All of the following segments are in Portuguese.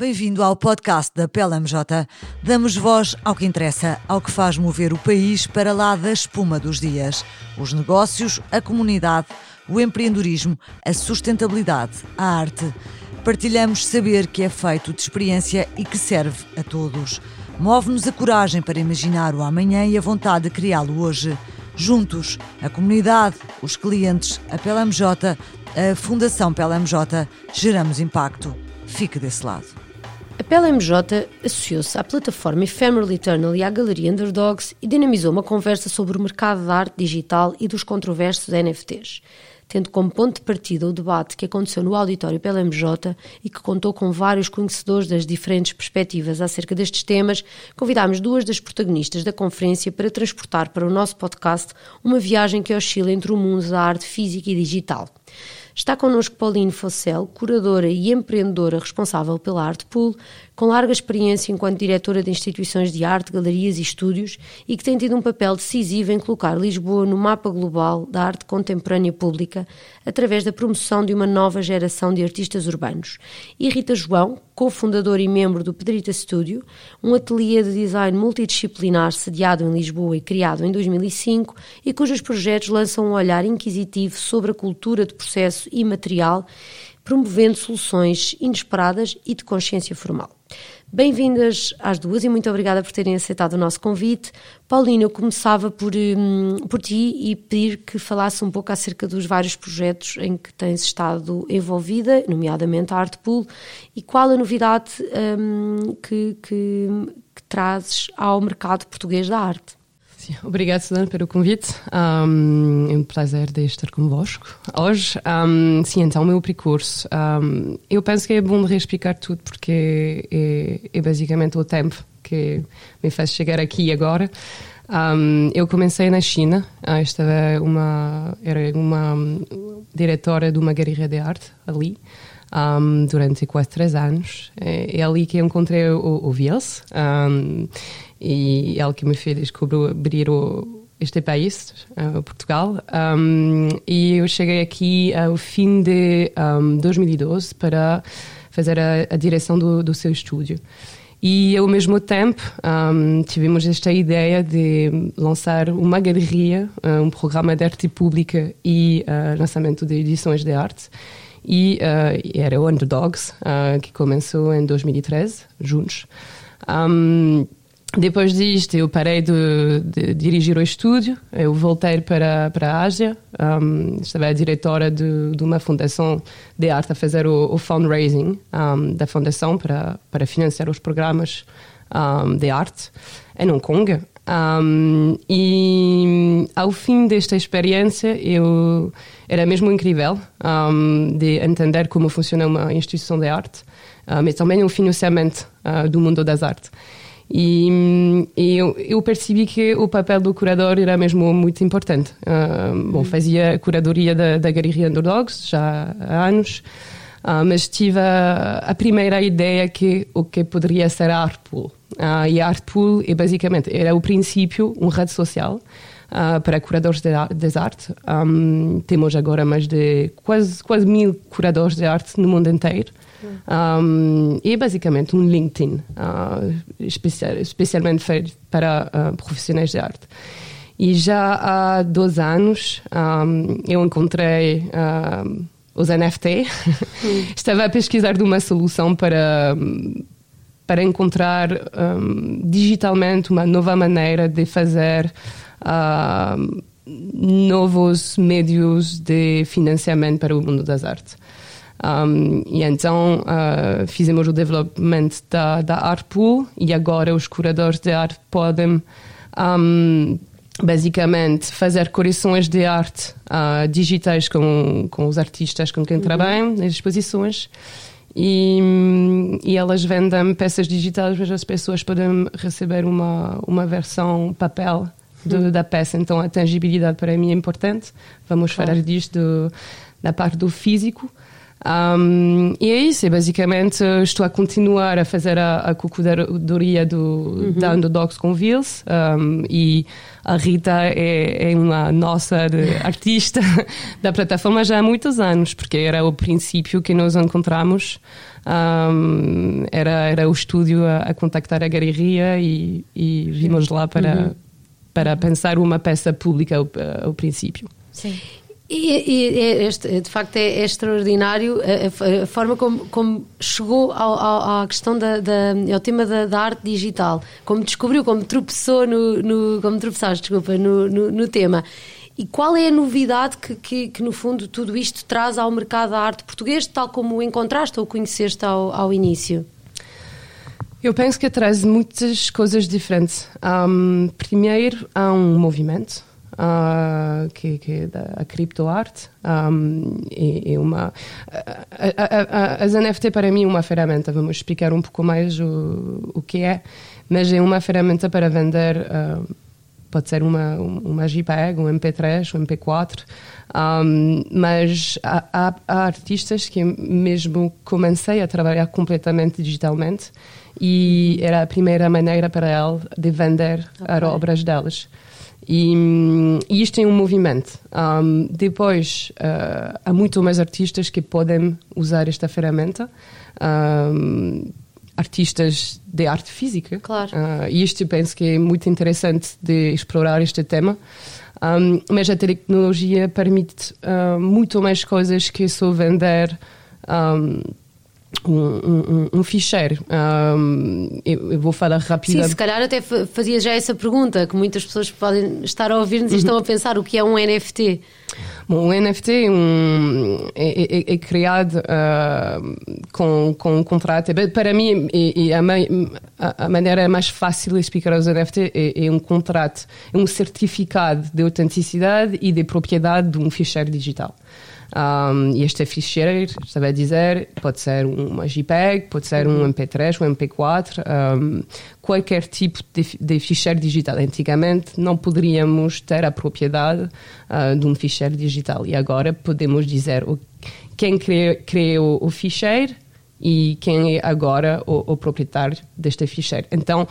Bem-vindo ao podcast da PLMJ. Damos voz ao que interessa, ao que faz mover o país para lá da espuma dos dias. Os negócios, a comunidade, o empreendedorismo, a sustentabilidade, a arte. Partilhamos saber que é feito de experiência e que serve a todos. Move-nos a coragem para imaginar o amanhã e a vontade de criá-lo hoje. Juntos, a comunidade, os clientes, a PLMJ, a Fundação PLMJ, geramos impacto. Fique desse lado. A PLMJ associou-se à plataforma Ephemeral Eternal e à Galeria Underdogs e dinamizou uma conversa sobre o mercado da arte digital e dos controversos NFTs, tendo como ponto de partida o debate que aconteceu no auditório PLMJ e que contou com vários conhecedores das diferentes perspectivas acerca destes temas, convidámos duas das protagonistas da conferência para transportar para o nosso podcast uma viagem que oscila entre o mundo da arte física e digital. Está connosco Pauline Fossel, curadora e empreendedora responsável pela Art Pool, com larga experiência enquanto diretora de instituições de arte, galerias e estúdios e que tem tido um papel decisivo em colocar Lisboa no mapa global da arte contemporânea pública através da promoção de uma nova geração de artistas urbanos. E Rita João, cofundadora e membro do Pedrita Studio, um ateliê de design multidisciplinar sediado em Lisboa e criado em 2005 e cujos projetos lançam um olhar inquisitivo sobre a cultura de processo e material promovendo soluções inesperadas e de consciência formal. Bem-vindas às duas e muito obrigada por terem aceitado o nosso convite. Paulina, eu começava por, um, por ti e pedir que falasse um pouco acerca dos vários projetos em que tens estado envolvida, nomeadamente a Art Pool, e qual a novidade um, que, que, que trazes ao mercado português da arte. Sim, obrigado, Susana, pelo convite. Um, é um prazer de estar convosco hoje. Um, sim, então, o meu percurso. Um, eu penso que é bom de reexplicar tudo, porque é, é, basicamente o tempo que me fez chegar aqui agora. Eu comecei na China, uh, estava uma, era uma diretora de uma galeria de arte ali. Um, durante quase três anos. É, é, ali que eu encontrei o, o. Um, e ele que me fez descobrir o, este país, uh, Portugal. Um, e eu cheguei aqui ao fim de um, 2012 para fazer a, a direção do, do, seu estúdio. E ao mesmo tempo um, tivemos esta ideia de lançar uma galeria, uh, um programa de arte pública e uh, lançamento de edições de arte. E uh, era o Underdogs, que começou em 2013, juntos. Um, depois disto, eu parei de, de, dirigir o estúdio, eu voltei para, para a Ásia, um, estava a diretora de, de, uma fundação de arte a fazer o, o fundraising um, da fundação para, para financiar os programas um, de arte em Hong Kong. e ao fim desta experiência, eu era mesmo incrível de entender como funciona uma instituição de arte, mas também o financiamento uh, do mundo das artes. E, e eu, eu, percebi que o papel do curador era mesmo muito importante. Uh, bom, fazia curadoria da, da Galeria Underdogs já há anos, uh, mas tive a, a, primeira ideia que o que poderia ser a Artpool. Uh, e a Artpool é basicamente era o princípio uma rede social Uh, para curadores de, de arte. Um, temos agora mais de quase, quase mil curadores de arte no mundo inteiro. Um, e é basicamente um LinkedIn, uh, especial, especialmente feito para uh, profissionais de arte. E já há dois anos um, eu encontrei um, os NFT. Estava a pesquisar de uma solução para, para encontrar digitalmente uma nova maneira de fazer novos meios de financiamento para o mundo das artes. Um, e então uh, fizemos o desenvolvimento da, da Art Pool e agora os curadores de arte podem um, basicamente fazer correções de arte uh, digitais com, com os artistas com quem uhum. trabalham nas exposições. E, e, elas vendem peças digitais, mas as pessoas podem receber uma, uma versão papel de, uhum. da peça. Então a tangibilidade para mim é importante. Vamos claro. falar disto do, da parte do físico. Um, e é isso, é basicamente estou a continuar a fazer a, a curadoria do, uhum. da Underdogs com Vils um, e a Rita é, é uma nossa artista da plataforma já há muitos anos, porque era o princípio que nós encontramos. Um, era, era o estúdio a, a contactar a galeria e, e vimos lá para, uhum. para pensar uma peça pública ao, ao princípio. Sim. E, e é este, de facto é, é extraordinário a, a, forma como, como chegou ao, ao, à questão da, da, ao tema da, da, arte digital, como descobriu, como tropeçou no, no como tropeçaste, desculpa, no, no, no, tema. E qual é a novidade que, que, que, no fundo tudo isto traz ao mercado da arte português, tal como o encontraste ou conheceste ao, ao início? Eu penso que traz muitas coisas diferentes. Um, primeiro, há um movimento uh, que, que é da criptoarte. Um, é, é, uma, a, a, a, as NFT para mim é uma ferramenta, vamos explicar um pouco mais o, o que é, mas é uma ferramenta para vender, uh, pode ser uma, uma JPEG, um MP3, um MP4, um, mas há, há, há, artistas que mesmo comecei a trabalhar completamente digitalmente e era a primeira maneira para ela de vender okay. as obras delas. E, e isto é um movimento. Um, depois, uh, há muito mais artistas que podem usar esta ferramenta. Um, artistas de arte física. Claro. Uh, e isto penso que é muito interessante de explorar este tema. Um, mas a tecnologia permite uh, muito mais coisas que só vender um, um, um, um ficheiro. Um, eu, eu, vou falar rapidamente. Sim, se calhar até fazia já essa pergunta, que muitas pessoas podem estar a ouvir-nos e estão a pensar o que é um NFT. Bom, o NFT é, um, é, é, é criado uh, com, com um contrato. Para mim, é, a, a, maneira mais fácil de explicar os NFT é, é um contrato, é um certificado de autenticidade e de propriedade de um ficheiro digital. Um, e este ficheiro, estava a dizer, pode ser uma JPEG, pode ser um MP3, um MP4, um, qualquer tipo de, de, ficheiro digital. Antigamente não poderíamos ter a propriedade uh, de um ficheiro digital e agora podemos dizer o, quem criou, o ficheiro e quem é agora o, o proprietário deste ficheiro. Então,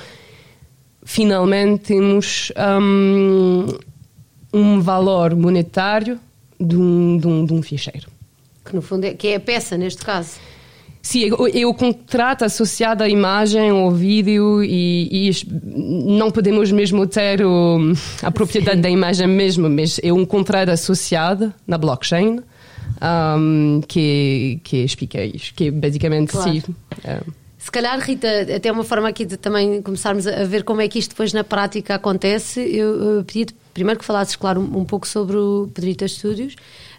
finalmente temos um, um valor monetário de um, de um, de um ficheiro. Que no fundo é, que é a peça neste caso. Sim, é o contrato associado à imagem, ao vídeo e, e não podemos mesmo ter o, a propriedade Sim. da imagem mesmo, mas é um contrato associado na blockchain um, que, que explica que basicamente claro. sim. É. Se calhar, Rita, até uma forma aqui de também começarmos a ver como é que isto depois na prática acontece, eu, eu pedi primeiro que falasses, claro, um, um pouco sobre o Pedrita Studios,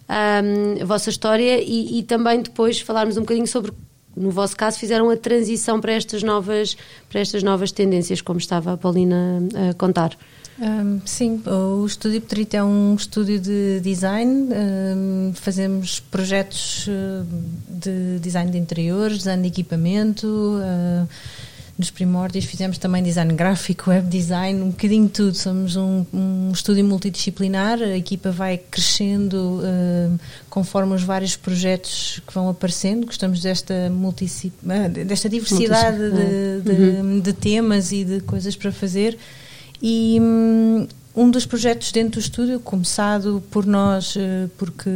um, a vossa história e, e, também depois falarmos um bocadinho sobre, no vosso caso, fizeram a transição para estas novas, para estas novas tendências, como estava a Paulina a contar. Um, sim, o Estúdio Pedrita é um estúdio de design, um, fazemos projetos uh, de design de interiores, design de equipamento. Uh, nos primórdios fizemos também design gráfico, web design, um bocadinho de tudo. Somos um, um estúdio multidisciplinar, a equipa vai crescendo uh, conforme os vários projetos que vão aparecendo. Gostamos desta, ah, desta diversidade de, de, uhum. de, temas e de coisas para fazer. E um, um dos projetos dentro do estúdio, começado por nós, uh, porque.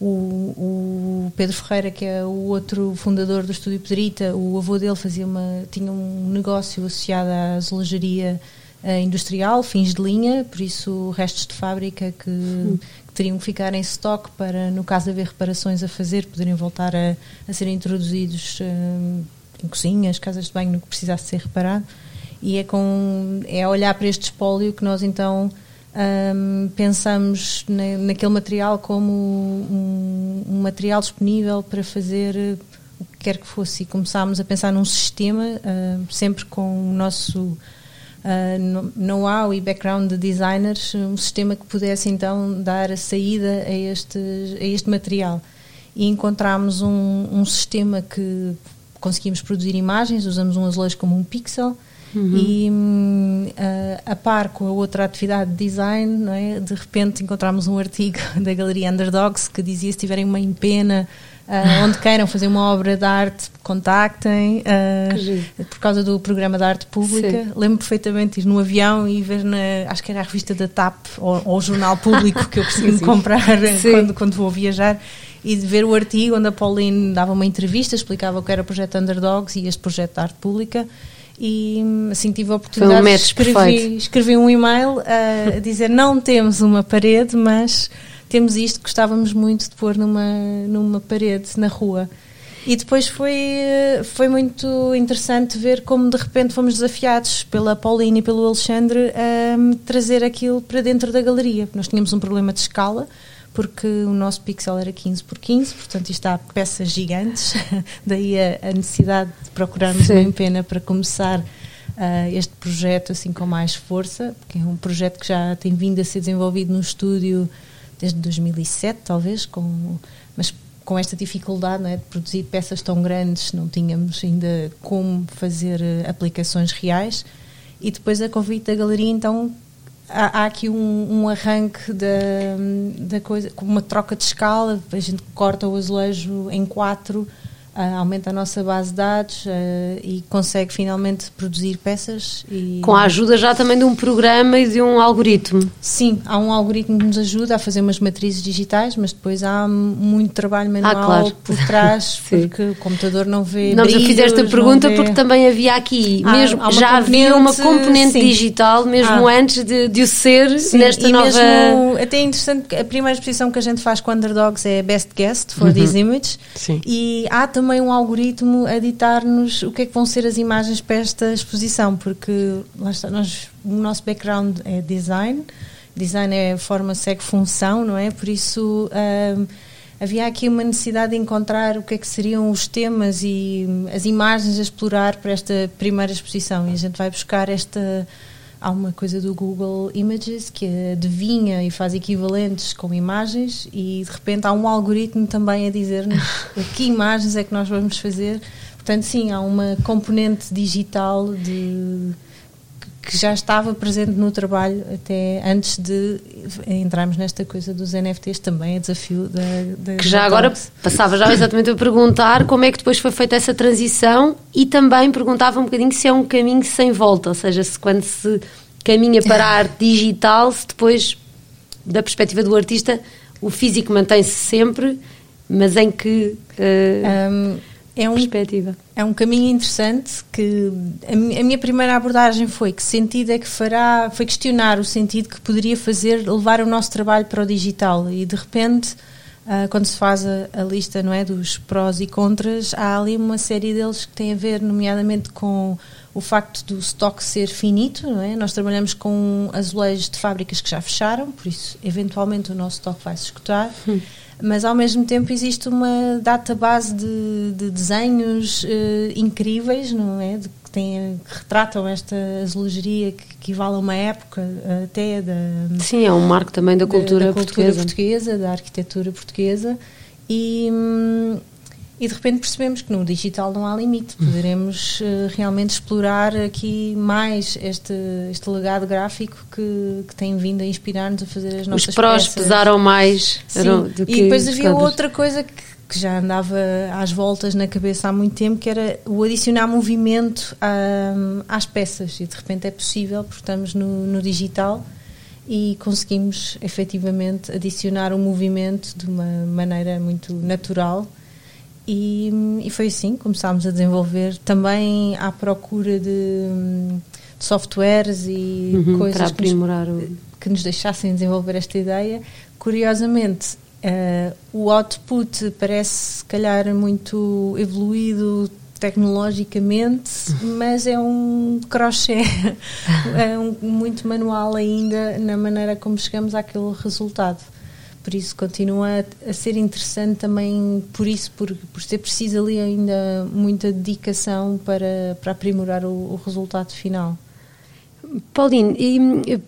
O, o, Pedro Ferreira, que é o outro fundador do Estúdio Pedrita, o avô dele fazia uma, tinha um negócio associado à azulejaria uh, industrial, fins de linha, por isso restos de fábrica que, hum. que, teriam que ficar em estoque para, no caso de haver reparações a fazer, poderem voltar a, a serem introduzidos uh, em cozinhas, casas de banho, no que precisasse ser reparado. E é, com, é olhar para este espólio que nós então um, pensamos na, naquele material como um, um, material disponível para fazer o que quer que fosse e começámos a pensar num sistema, uh, sempre com o nosso uh, know-how e background de designers, um sistema que pudesse então dar a saída a este, a este material. E encontramos um, um sistema que conseguimos produzir imagens, usamos um azulejo como um pixel, Uhum. E uh, a par com a outra atividade de design, não é? de repente encontramos um artigo da Galeria Underdogs que dizia se tiverem uma empena Uh, onde queiram fazer uma obra de arte, contactem. Uh, por causa do programa da arte pública. Lembro perfeitamente de ir no avião e ver, na, acho que era a revista da TAP ou, ou o jornal público que eu costumo comprar quando, quando vou viajar e de ver o artigo onde a Pauline dava uma entrevista, explicava o que era o projeto Underdogs e este projeto de arte pública e assim tive a oportunidade um de escrever, escrever um e-mail a dizer não temos uma parede, mas temos isto que gostávamos muito de pôr numa, numa parede na rua. E depois foi, foi muito interessante ver como de repente fomos desafiados pela Paulina e pelo Alexandre a trazer aquilo para dentro da galeria. Nós tínhamos um problema de escala, porque o nosso pixel era 15 por 15, portanto isto há peças gigantes, daí a, a, necessidade de procurarmos Sim. uma pena para começar uh, este projeto assim com mais força, porque é um projeto que já tem vindo a ser desenvolvido no estúdio desde 2007, talvez, com, mas com esta dificuldade é, de produzir peças tão grandes, não tínhamos ainda como fazer uh, aplicações reais. E depois a convite da galeria, então, há, há aqui um, um, arranque da, da coisa, uma troca de escala, a gente corta o azulejo em quatro aumenta a nossa base de dados uh, e consegue finalmente produzir peças. E... Com a ajuda já também de um programa e de um algoritmo. Sim, há um algoritmo que nos ajuda a fazer umas matrizes digitais, mas depois há muito trabalho manual ah, claro. por trás, porque o computador não vê. Não, brilhos, eu fiz esta pergunta vê... porque também havia aqui, ah, mesmo, já havia uma componente sim. digital, mesmo ah. antes de, de o ser, sim, nesta e nova. Mesmo, até é interessante, a primeira exposição que a gente faz com Underdogs é Best Guest for uhum. These Images. Sim. E há também também um algoritmo a ditar-nos o que é que vão ser as imagens para esta exposição, porque está, nós, o nosso background é design, design é forma, segue função, não é? Por isso hum, havia aqui uma necessidade de encontrar o que é que seriam os temas e as imagens a explorar para esta primeira exposição e a gente vai buscar esta há uma coisa do Google Images que adivinha e faz equivalentes com imagens e de repente há um algoritmo também a dizer-nos que imagens é que nós vamos fazer. Portanto, sim, há uma componente digital de que já estava presente no trabalho até antes de entrarmos nesta coisa dos NFTs também é desafio da, da que já agora passava já exatamente a perguntar como é que depois foi feita essa transição e também perguntava um bocadinho se é um caminho sem volta ou seja se quando se caminha para a arte digital se depois da perspectiva do artista o físico mantém-se sempre mas em que uh... um é um, perspectiva. É um caminho interessante que a, minha primeira abordagem foi que sentido é que fará, foi questionar o sentido que poderia fazer levar o nosso trabalho para o digital e de repente uh, quando se faz a, a, lista não é dos prós e contras há ali uma série deles que tem a ver nomeadamente com o facto do estoque ser finito, não é? Nós trabalhamos com azulejos de fábricas que já fecharam, por isso eventualmente o nosso estoque vai se escutar. Hum mas ao mesmo tempo existe uma database de, de desenhos uh, incríveis, não é? De, que, têm, que retratam esta azulejeria que equivale a uma época até da. Sim, é um marco também da cultura, da, da cultura portuguesa. portuguesa. da arquitetura portuguesa. E, e de repente percebemos que no digital não há limite, poderemos uh, realmente explorar aqui mais este, este legado gráfico que, que tem vindo a inspirar-nos a fazer as nossas Os prós peças. pesaram mais do que E depois havia outra coisa que, que, já andava às voltas na cabeça há muito tempo, que era o adicionar movimento a, às peças e de repente é possível porque estamos no, no digital e conseguimos efetivamente adicionar o um movimento de uma maneira muito natural e, e foi assim que começámos a desenvolver também à procura de, de softwares e uhum, coisas que nos, que nos, deixassem desenvolver esta ideia. Curiosamente, uh, o output parece, se calhar, muito evoluído tecnologicamente, mas é um crochê, é um, muito manual ainda na maneira como chegamos àquele resultado. Por isso continua a, ser interessante também por isso, por, por ser preciso ali ainda muita dedicação para, para aprimorar o, o resultado final. Pauline,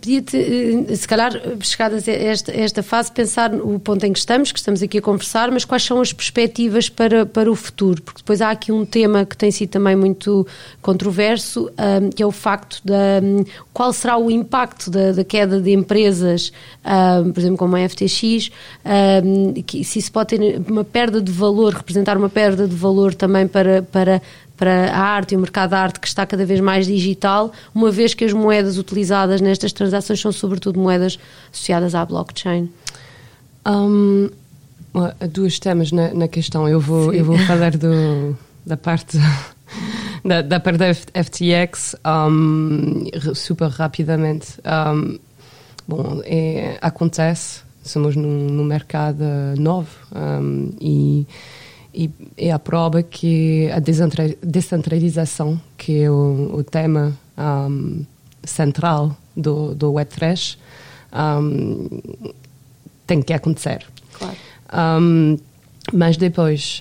pedia-te, eh, se calhar, chegadas a esta, esta fase, pensar no ponto em que estamos, que estamos aqui a conversar, mas quais são as perspectivas para, para o futuro? Porque depois há aqui um tema que tem sido também muito controverso, um, que é o facto da. Um, qual será o impacto da, da queda de empresas, um, por exemplo, como a FTX, que, se isso pode ter uma perda de valor, representar uma perda de valor também para, para para a arte e o mercado da arte que está cada vez mais digital, uma vez que as moedas utilizadas nestas transações são sobretudo moedas associadas à blockchain? Um, duas temas na, na questão. Eu vou, eu vou falar do, da parte da, da parte da FTX um, super rapidamente. Um, bom, é, acontece, somos num, num mercado novo e e é a prova que a descentralização, que é o, o tema um, central do, do Web3, um, tem que acontecer. Claro. Um, mas depois,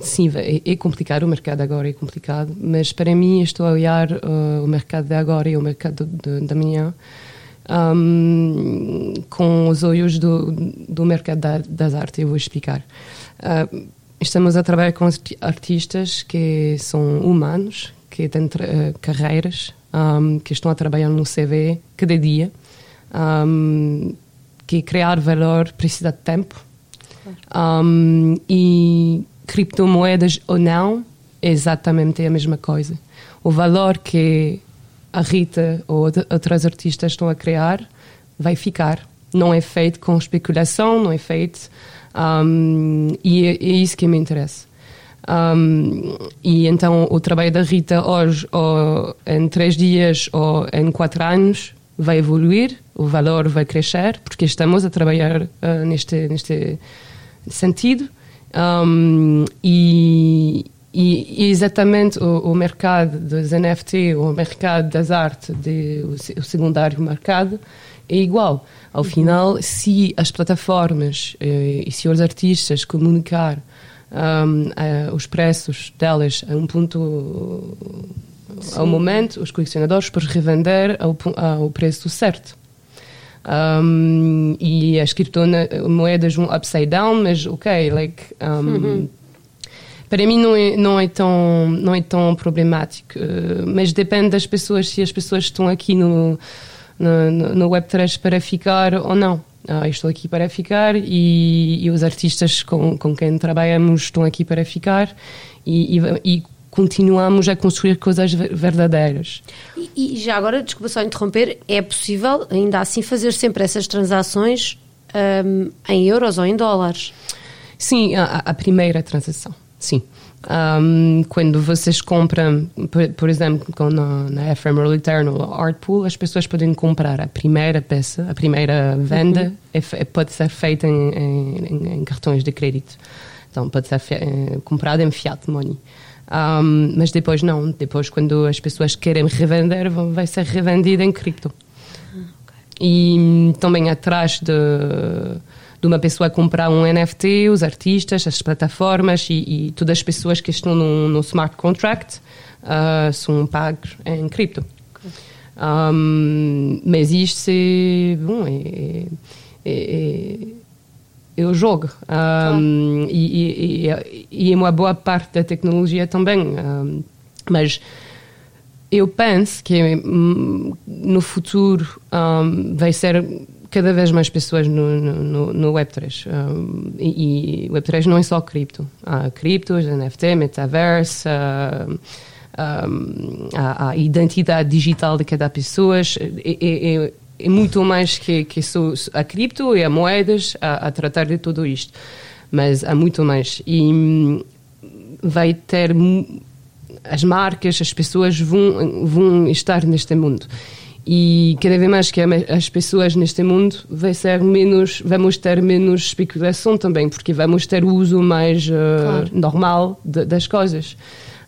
sim, é, é, complicado, o mercado agora é complicado, mas para mim estou a olhar uh, o mercado de agora e o mercado de, de amanhã com os olhos do, do mercado da, das artes, eu vou explicar. Uh, Estamos a trabalhar com artistas que são humanos, que têm uh, carreiras, um, que estão a trabalhar no CV cada dia, um, que criar valor precisa de tempo. Um, e criptomoedas ou não é exatamente a mesma coisa. O valor que a Rita ou outras artistas estão a criar vai ficar. Não é feito com especulação, não é feito um, e é, é, isso que me interessa. Um, e então o trabalho da Rita hoje, ou em três dias ou em quatro anos, vai evoluir, o valor vai crescer, porque estamos a trabalhar uh, neste, neste sentido. Um, e, e, exatamente o, o, mercado dos NFT, o mercado das artes, de, o, o secundário mercado, é igual. Ao uhum. final, se as plataformas eh, e se os artistas comunicar um, eh, os preços delas a um ponto, Sim. ao momento, os colecionadores podem revender ao, ao preço certo. Um, e as criptomoedas um upside down, mas ok, like, um, uhum. para mim não é, não é tão não é tão problemático, uh, mas depende das pessoas se as pessoas estão aqui no no, no Web3 para ficar ou não. Ah, estou aqui para ficar e, e, os artistas com, com quem trabalhamos estão aqui para ficar e, e, e continuamos a construir coisas verdadeiras. E, já agora, desculpa só interromper, é possível ainda assim fazer sempre essas transações um, em euros ou em dólares? Sim, a, a primeira transação, sim. Um, quando vocês compram, por, por exemplo, na, na Ephemeral Eternal Art Pool, as pessoas podem comprar a primeira peça, a primeira venda, uhum. é, é, pode ser feita em, em, em, cartões de crédito. Então, pode ser é, comprada em fiat money. Um, mas depois não, depois quando as pessoas querem revender, vai ser revendida em cripto. Ah, okay. E também atrás de de uma pessoa comprar um NFT, os artistas, as plataformas e, e todas as pessoas que estão no, no smart contract uh, são pagos em cripto. Um, mas isto é, bom, é, é, é o jogo. Um, e, e, e, é uma boa parte da tecnologia também. Um, mas eu penso que hum, no futuro um, vai ser cada vez mais pessoas no, no, no Web3. Um, e, e Web3 não é só cripto. Há criptos, NFT, metaverse, uh, um, a, a, identidade digital de cada pessoa. É, é, é, é muito mais que, que a cripto e a moedas a, a, tratar de tudo isto. Mas há muito mais. E um, vai ter. As marcas, as pessoas vão, vão estar neste mundo e cada vez mais que as pessoas neste mundo vai ser menos vamos ter menos especulação também porque vamos ter o uso mais uh, claro. normal de, das coisas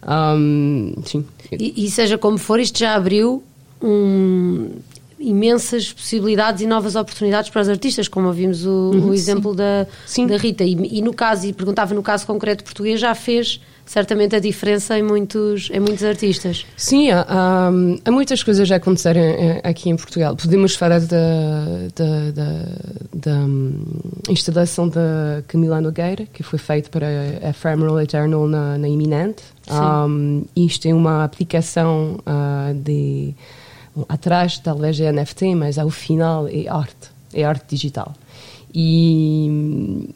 um, sim e, e, seja como for isto já abriu um, imensas possibilidades e novas oportunidades para os artistas como ouvimos o, uhum, o exemplo sim. Da, sim. da Rita e, e no caso e perguntava no caso concreto português já fez certamente a diferença em muitos, em muitos artistas. Sim, há, há, há muitas coisas a acontecerem eh, aqui em Portugal. Podemos falar da, da, da, da um, instalação da Camila Nogueira, que foi feita para a Ephemeral Eternal na, na Iminente. Um, isto é uma aplicação uh, de. Atrás talvez é NFT, mas ao final é arte, é arte digital. E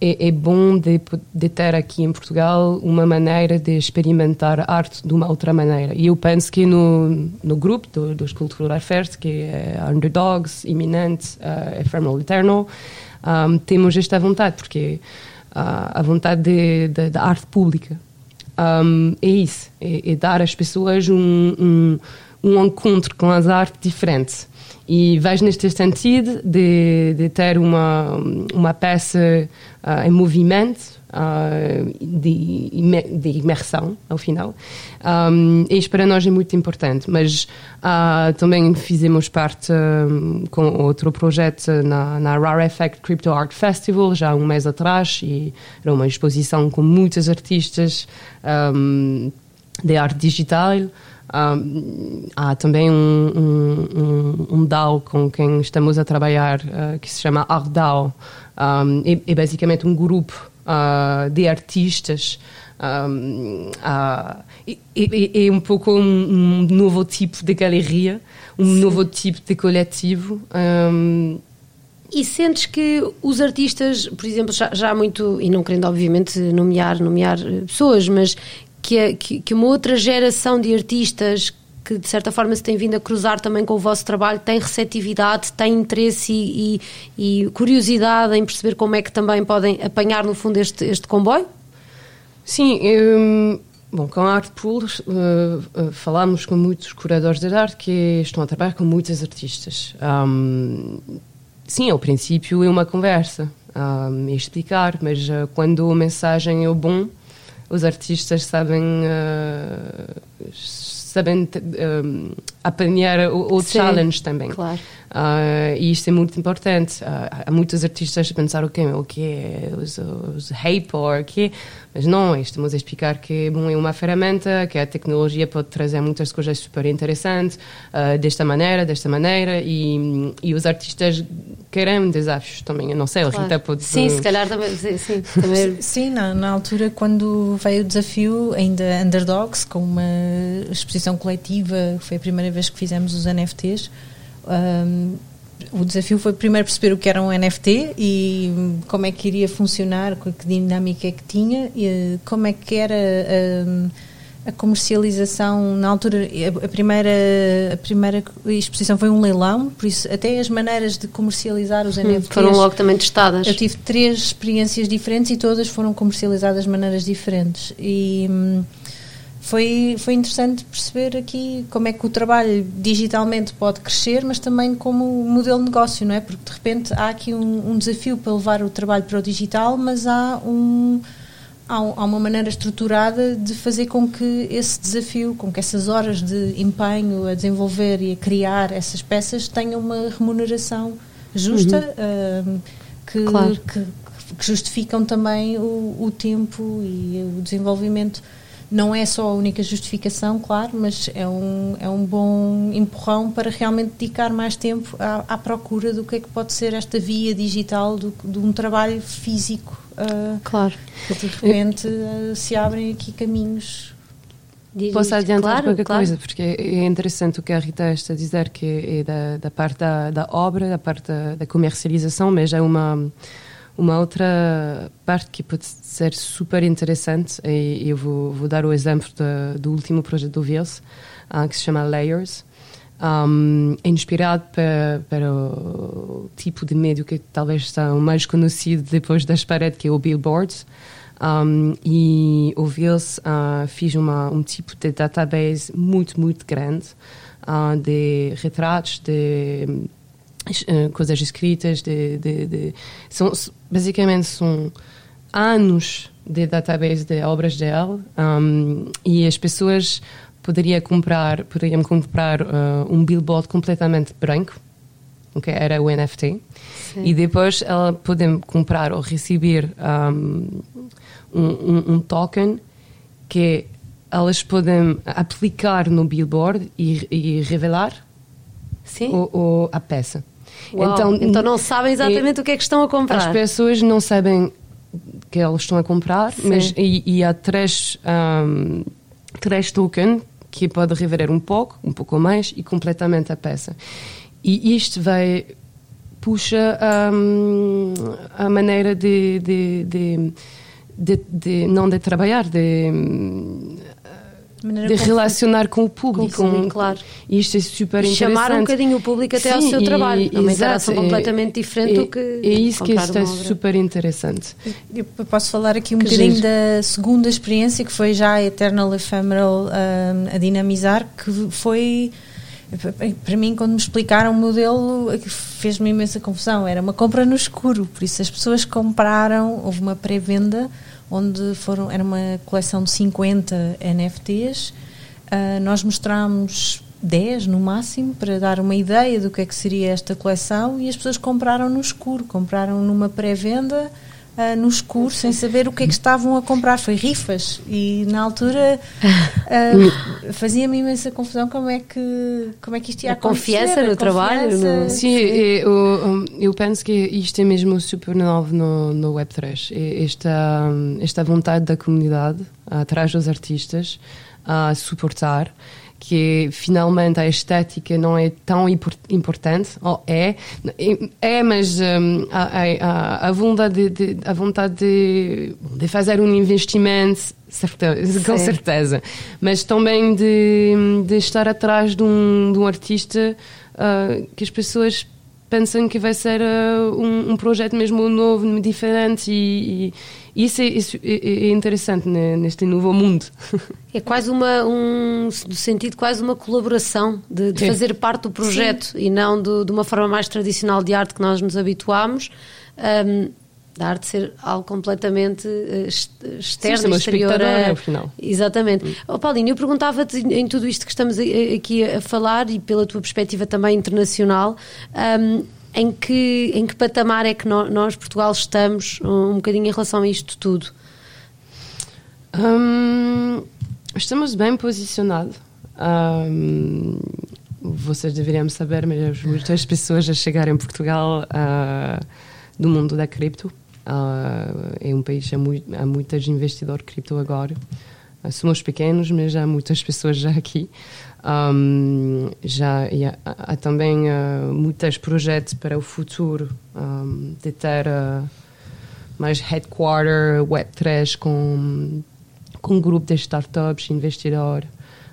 é, é bom de, de, ter aqui em Portugal uma maneira de experimentar arte de uma outra maneira. E eu penso que no, no grupo do, dos Cultural Affairs, que é Underdogs, Iminente, uh, Ephemeral Eternal, um, temos esta vontade, porque uh, a vontade da arte pública um, é isso, é, é, dar às pessoas um, um, um encontro com as artes diferentes. E vejo neste sentido de, de ter uma, uma peça uh, em movimento, uh, de, de, imersão, ao final. Um, isso para nós é muito importante, mas uh, também fizemos parte um, com outro projeto na, na Rare Effect Crypto Art Festival, já há um mês atrás, e era uma exposição com muitos artistas um, de arte digital. Um, há também um, um, um, DAO com quem estamos a trabalhar uh, que se chama ArtDAO. Um, é, é, basicamente um grupo uh, de artistas. Uh, é, é, um pouco um, novo tipo de galeria, um Sim. novo tipo de coletivo. E sentes que os artistas, por exemplo, já, já muito, e não querendo obviamente nomear, nomear eh, pessoas, mas que, é, que, que uma outra geração de artistas que de certa forma se tem vindo a cruzar também com o vosso trabalho, tem receptividade, tem interesse e, e, e curiosidade em perceber como é que também podem apanhar no fundo este, este comboio? Sim, eu, bom, com a Art Pool uh, uh, falamos com muitos curadores de arte que estão a trabalhar com muitos artistas. Um, sim, ao princípio é uma conversa, um, é explicar, mas uh, quando a mensagem é bom, os artistas sabem uh, sabem um, apanhar o, o challenge também. Claro. Uh, e isto é muito importante. Uh, há muitos artistas a pensar o quê? O que é os, os hype ou o quê? Mas não, estamos a explicar que bom, é uma ferramenta, que a tecnologia pode trazer muitas coisas super interessantes, uh, desta maneira, desta maneira, e, e os artistas querem desafios também. Eu não sei, claro. a Rita pode. Sim, se calhar também. Sim, também. sim na, na altura, quando veio o desafio, ainda Underdogs, com uma exposição coletiva, foi a primeira vez que fizemos os NFTs. Um, o desafio foi primeiro perceber o que era um NFT e como é que iria funcionar, que dinâmica é que tinha, e como é que era a, a comercialização. Na altura, a primeira, a primeira exposição foi um leilão, por isso até as maneiras de comercializar os NFTs. Hum, foram logo também testadas. Eu tive três experiências diferentes e todas foram comercializadas de maneiras diferentes. E hum, foi, foi interessante perceber aqui como é que o trabalho digitalmente pode crescer, mas também como modelo de negócio, não é? Porque de repente há aqui um, um desafio para levar o trabalho para o digital, mas há um, há, uma maneira estruturada de fazer com que esse desafio, com que essas horas de empenho a desenvolver e a criar essas peças tenham uma remuneração justa uhum. uh, que, claro. que, que, justificam também o, o tempo e o desenvolvimento não é só a única justificação, claro, mas é um, é um bom empurrão para realmente dedicar mais tempo à, à procura do que é que pode ser esta via digital do, de um trabalho físico. Uh, claro. Que de repente uh, se abrem aqui caminhos. Posso adiantar claro, qualquer claro. coisa, porque é interessante o que a Rita está a dizer, que é da, da parte da, da obra, da parte da, da comercialização, mas é uma uma outra parte que pode ser super interessante, e eu vou, vou dar o exemplo de, do último projeto do Vils, uh, que se chama Layers. Um, inspirado para, para o tipo de médio que talvez está o mais conhecido depois das paredes, que é o Billboards. Um, e o Vils uh, fez uma, um tipo de database muito, muito grande uh, de retratos, de coisas escritas, de, de, de, são, basicamente são anos de database de obras dele um, e as pessoas poderiam comprar, poderiam comprar uh, um billboard completamente branco, que era o NFT, Sim. e depois ela podem comprar ou receber um, um, um token que elas podem aplicar no billboard e, e revelar Sim. o, o, a peça. Uau, então, então não sabem exatamente o que é que estão a comprar. As pessoas não sabem que elas estão a comprar, Sim. mas e, e, há três, um, três tokens que pode revelar um pouco, um pouco mais e completamente a peça. E isto vai puxa um, a maneira de, de, de, de, não de trabalhar, de de relacionar com o público. Com o público, claro. E isto é super interessante. Chamar um bocadinho o público até Sim, ao seu e, trabalho. É uma interação completamente diferente do que. É isso que está super interessante. Eu posso falar aqui um que bocadinho giro. da segunda experiência, que foi já a Eternal Ephemeral um, a dinamizar, que foi. Para mim, quando me explicaram o modelo, fez-me imensa confusão. Era uma compra no escuro, por isso as pessoas compraram, houve uma pré-venda onde foram, era uma coleção de 50 NFTs. Uh, nós mostramos 10 no máximo para dar uma ideia do que é que seria esta coleção e as pessoas compraram no escuro, compraram numa pré-venda uh, no escuro, sem saber o que é que estavam a comprar. Foi rifas. E na altura uh, fazia-me imensa confusão como é que, como é que isto ia a acontecer. Confiança no trabalho. No... Sim, eu, eu, penso que isto é mesmo super novo no, no Web3. Esta, esta vontade da comunidade atrás dos artistas a suportar que finalmente a estética não é tão importante, ou é, é, mas um, a, a, a, vontade, de, a vontade de, de fazer um investimento, certeza, com certeza, mas também de, de estar atrás de um, de um artista uh, que as pessoas pensam que vai ser uh, um, um, projeto mesmo novo, diferente e, e isso, é, isso é, é, é interessante neste novo mundo. É quase uma, um, no sentido quase uma colaboração de, de fazer parte do projeto Sim. e não do, de uma forma mais tradicional de arte que nós nos habituámos. Um, da arte ser algo completamente uh, externo, Sim, exterior. A... É, final. Exatamente. Hum. Oh, Paulinho, eu perguntava-te em tudo isto que estamos aqui a falar e pela tua perspectiva também internacional, um, em, que, em que patamar é que nós, nós, Portugal, estamos um, um bocadinho em relação a isto tudo? Um, estamos bem posicionados. Um, vocês deveriam saber, mas muitas pessoas a chegar em Portugal uh, do mundo da cripto. Uh, é um país, há, muito, há muitos investidores cripto agora. Uh, somos pequenos, mas há muitas pessoas já aqui. Um, já há, há também uh, muitos projetos para o futuro um, de ter uh, mais headquarter Web3 com, com um grupo de startups, investidor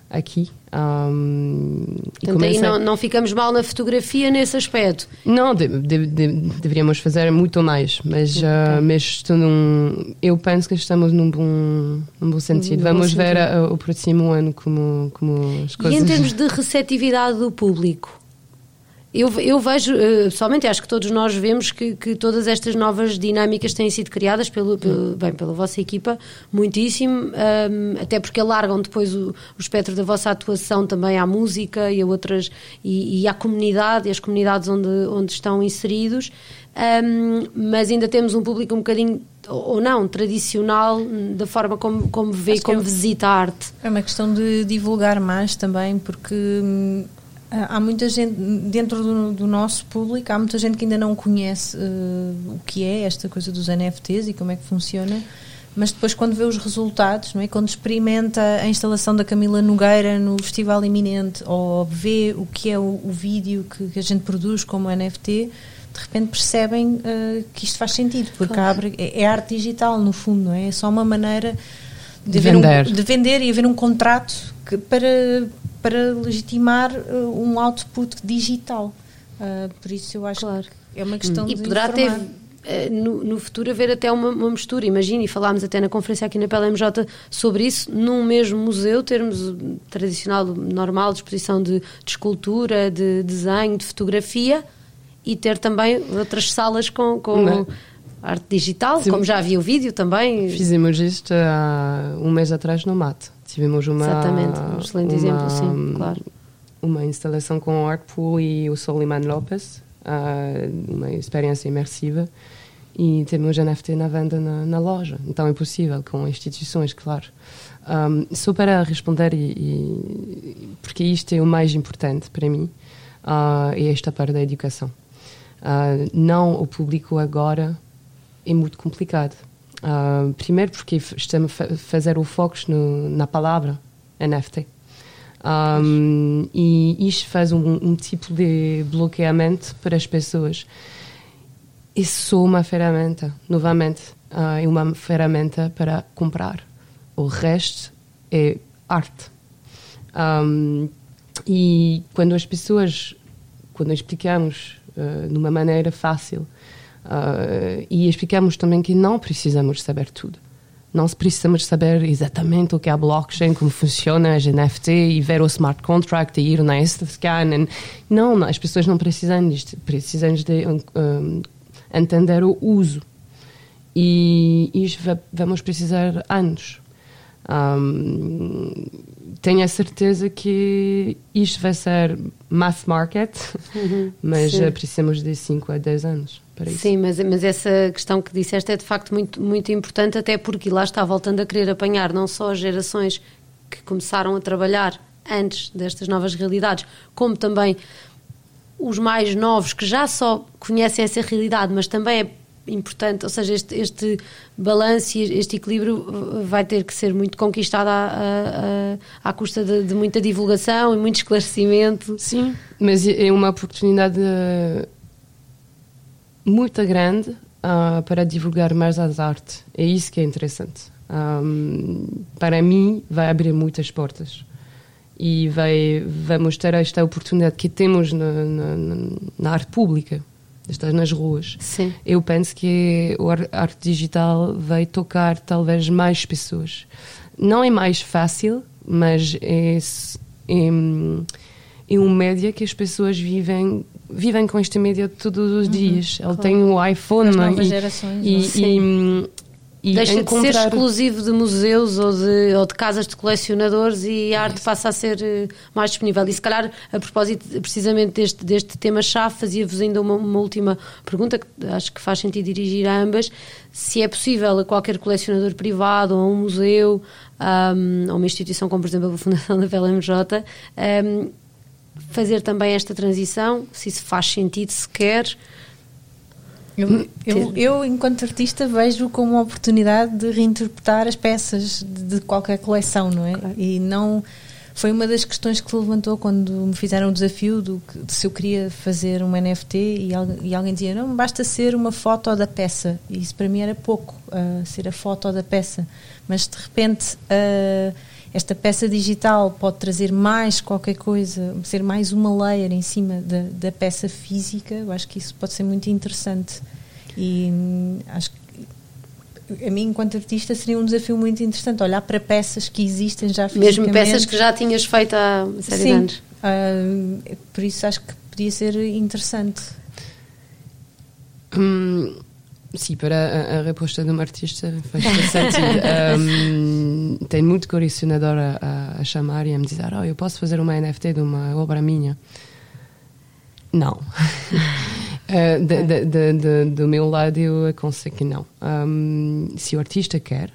aqui. Um, Portanto, aí não, não, ficamos mal na fotografia nesse aspecto. Não, de, de, de, deveríamos fazer muito mais, mas, okay. uh, mas num, eu penso que estamos num bom, num bom sentido. Num Vamos bom ver sentido. o próximo ano como, como as coisas. E em termos de receptividade do público? Eu, eu vejo, eh, pessoalmente, acho que todos nós vemos que, que todas estas novas dinâmicas têm sido criadas pelo, pelo bem, pela vossa equipa, muitíssimo, um, ehm, até porque alargam depois o, o, espectro da vossa atuação também à música e a outras, e, e à comunidade, e as comunidades onde, onde estão inseridos, um, ehm, mas ainda temos um público um bocadinho ou não, tradicional da forma como, como vê, como é, visita a arte. É uma questão de divulgar mais também, porque hum, Há muita gente, dentro do, do, nosso público, há muita gente que ainda não conhece uh, o que é esta coisa dos NFTs e como é que funciona, mas depois, quando vê os resultados, não é? quando experimenta a instalação da Camila Nogueira no Festival Iminente ou vê o que é o, o vídeo que, que, a gente produz como NFT, de repente percebem uh, que isto faz sentido, porque claro. abre, é, é, arte digital, no fundo, não é? É só uma maneira de, de vender. Um, de vender e haver um contrato que, para para legitimar uh, um output digital. Uh, por isso eu acho claro. que é uma questão hum. e de poderá informar. ter eh, no, no, futuro haver até uma, uma mistura. Imagine, e falámos até na conferência aqui na PLMJ sobre isso, num mesmo museu termos tradicional, normal, de exposição de, de escultura, de desenho, de fotografia e ter também outras salas com, com é? arte digital, Sim. como já havia o vídeo também. Fizemos isto há um mês atrás no MAT. Tivemos uma. Exatamente, um excelente uma, exemplo, sim, claro. Uma instalação com o Artpool e o Soliman Lopes, uh, uma experiência imersiva. e temos NFT na venda na, na loja. Então é possível com instituições, claro. Um, só para responder, e, e, porque isto é o mais importante para mim, uh, é esta parte da educação. Uh, não o público agora é muito complicado. Uh, primeiro porque estamos a fazer o foco no, na palavra NFT. Um, e isto faz um, um, tipo de bloqueamento para as pessoas. É só uma ferramenta, novamente, uh, é uma ferramenta para comprar. O resto é arte. Um, e quando as pessoas, quando explicamos uh, de uma maneira fácil uh, e explicamos também que não precisamos saber tudo, não precisamos saber exatamente o que é a blockchain, como funciona a NFT e ver o smart contract e ir na scan. Não, as pessoas não precisam disto, precisam de um, entender o uso. E isto vamos precisar anos. Um, tenho a certeza que isto vai ser mass market, uhum, mas sim. precisamos de 5 a 10 anos para isso. Sim, mas, mas essa questão que disseste é de facto muito, muito importante, até porque lá está voltando a querer apanhar não só as gerações que começaram a trabalhar antes destas novas realidades, como também os mais novos que já só conhecem essa realidade, mas também é importante, ou seja, este, este balanço e este equilíbrio vai ter que ser muito conquistado à, à, à custa de, de, muita divulgação e muito esclarecimento. Sim, mas é uma oportunidade muito grande uh, para divulgar mais as artes. É isso que é interessante. Um, para mim, vai abrir muitas portas e vai, vai mostrar esta oportunidade que temos na, na, na arte pública, estar nas ruas. Sim. Eu penso que a arte digital vai tocar talvez mais pessoas. Não é mais fácil, mas é, é, é um média que as pessoas vivem vivem com esta mídia todos os uhum, dias. Ele claro. tem o iPhone As novas e, gerações, e, e, e, Deixa encontrar... de ser exclusivo de museus ou de, ou de casas de colecionadores e a arte passa a ser eh, mais disponível. E se calhar, a propósito precisamente deste, deste tema-chave, fazia-vos ainda uma, uma, última pergunta que acho que faz sentido dirigir a ambas: se é possível a qualquer colecionador privado ou a um museu, um, ou uma instituição como, por exemplo, a Fundação da PLMJ, um, fazer também esta transição, se isso faz sentido sequer. Eu, eu, eu, enquanto artista, vejo como uma oportunidade de reinterpretar as peças de, de qualquer coleção, não é? Claro. E não. Foi uma das questões que se levantou quando me fizeram o desafio do, de se eu queria fazer um NFT e, e, alguém dizia: não, basta ser uma foto da peça. E isso para mim era pouco, uh, ser a foto da peça. Mas de repente. Uh, esta peça digital pode trazer mais qualquer coisa, ser mais uma layer em cima da, da peça física, eu acho que isso pode ser muito interessante. E hum, acho que a mim, enquanto artista, seria um desafio muito interessante olhar para peças que existem já fisicamente. Mesmo peças que já tinhas feito há uma série Sim, de anos. Uh, por isso acho que podia ser interessante. Hum, sim, para a, a resposta de um artista faz sentido. um, tem muito colecionador a, a, chamar e a me dizer: oh, eu posso fazer uma NFT de uma obra minha. Não. uh, de, de, de, do meu lado, eu aconselho que não. Um, se o artista quer,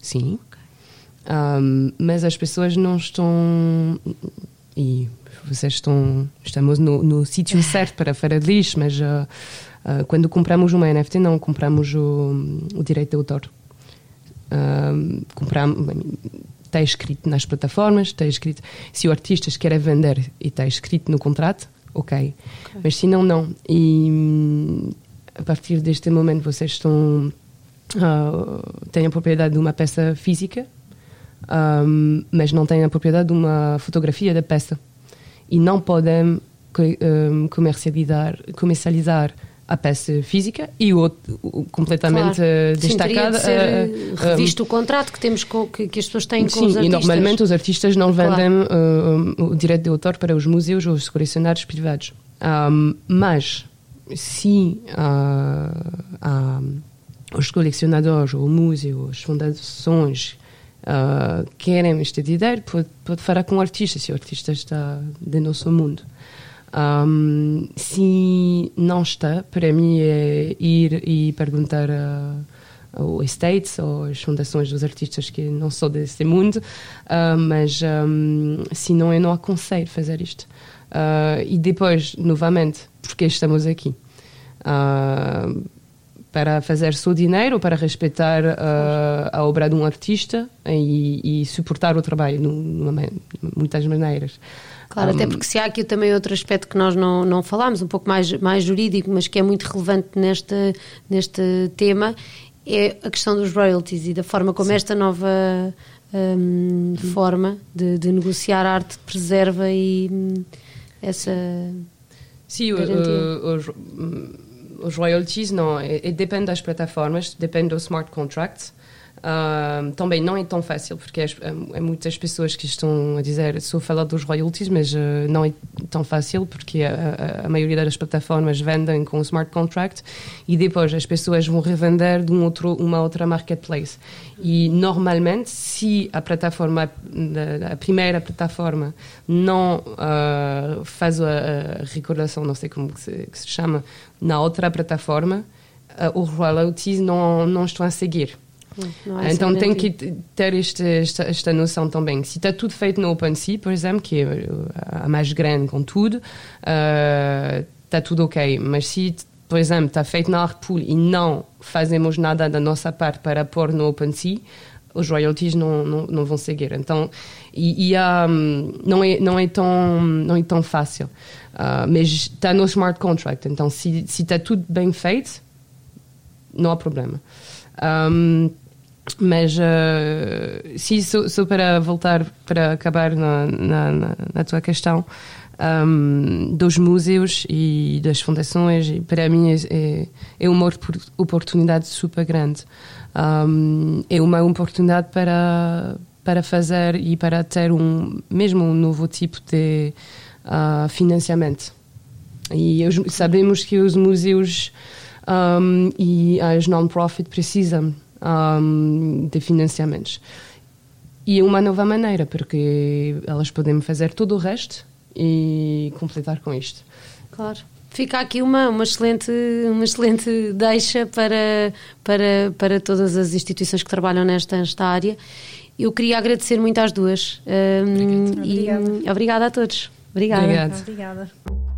sim. Um, mas as pessoas não estão. E vocês estão. Estamos no, no sítio certo para de lixo, mas. Uh, Uh, quando compramos uma NFT, não compramos o, o direito de autor. Compramos, está escrito nas plataformas, está escrito. Se o artista quer vender e está escrito no contrato, ok. okay. Mas se não, não. E a partir deste momento vocês estão. Uh, têm a propriedade de uma peça física, um, mas não têm a propriedade de uma fotografia da peça. E não podem um, comercializar, comercializar a peça física e o outro completamente claro. Eh, destacada. Sim, de uh, revisto uh, o contrato que temos com, que, que, as pessoas têm com sim, os artistas. e normalmente os artistas não vendem claro. uh, o direito de autor para os museus ou os colecionários privados. Um, mas se os colecionadores, ou o museu, as fundações querem este dinheiro, pode, pode falar com o artista, se o artista está de nosso mundo. Um, se não está, para mim é ir e perguntar ao Estates ou às fundações dos artistas que não sou desse mundo, uh, mas um, se não, eu não aconselho fazer isto. Uh, e depois, novamente, porque estamos aqui? Uh, para fazer seu dinheiro, para respeitar a obra de um artista e, e suportar o trabalho, de muitas maneiras. Claro, um, até porque se há aqui também outro aspecto que nós não, não falámos, um pouco mais, mais jurídico, mas que é muito relevante neste, neste tema, é a questão dos royalties e da forma como sim. esta nova um, forma de, de, negociar arte preserva e um, essa. Sim, os, os royalties não, é, é, depende das plataformas, depende do smart contract. Uh, também não é tão fácil, porque é, é, muitas pessoas que estão a dizer, sou falar dos royalties, mas uh, não é tão fácil, porque a, a, a, maioria das plataformas vendem com o smart contract e depois as pessoas vão revender de um outro, uma outra marketplace. E normalmente, se a plataforma, a primeira plataforma, não uh, faz a, a, recordação, não sei como que se, que se chama, na outra plataforma, os royalties não, não estão a seguir. Então tem que ter este, esta, esta noção também. Se está tudo feito no OpenSea, por exemplo, que é a mais grande com tudo, uh, está tudo ok. Mas se, por exemplo, está feito na Artpool e não fazemos nada da nossa parte para pôr no OpenSea, os royalties não, não, não vão seguir. Então, e, e um, não, é, não, é tão, não é tão fácil. Uh, mas está no smart contract. Então, se, se está tudo bem feito, não há problema. Um, mas uh, sim, só, só, para voltar, para acabar na, na, na tua questão um, dos museus e das fundações, para mim é, é, é uma oportunidade super grande. Um, é uma oportunidade para, para fazer e para ter um, mesmo um novo tipo de uh, financiamento. E sabemos que os museus um, e as non-profit precisam um, de financiamentos. E é uma nova maneira, porque elas podem fazer todo o resto e completar com isto. Claro. Fica aqui uma, uma, excelente, uma excelente deixa para, para, para todas as instituições que trabalham nesta, nesta área. Eu queria agradecer muito às duas. Um, obrigada. E, obrigada a todos. Obrigada. Obrigado. Obrigada.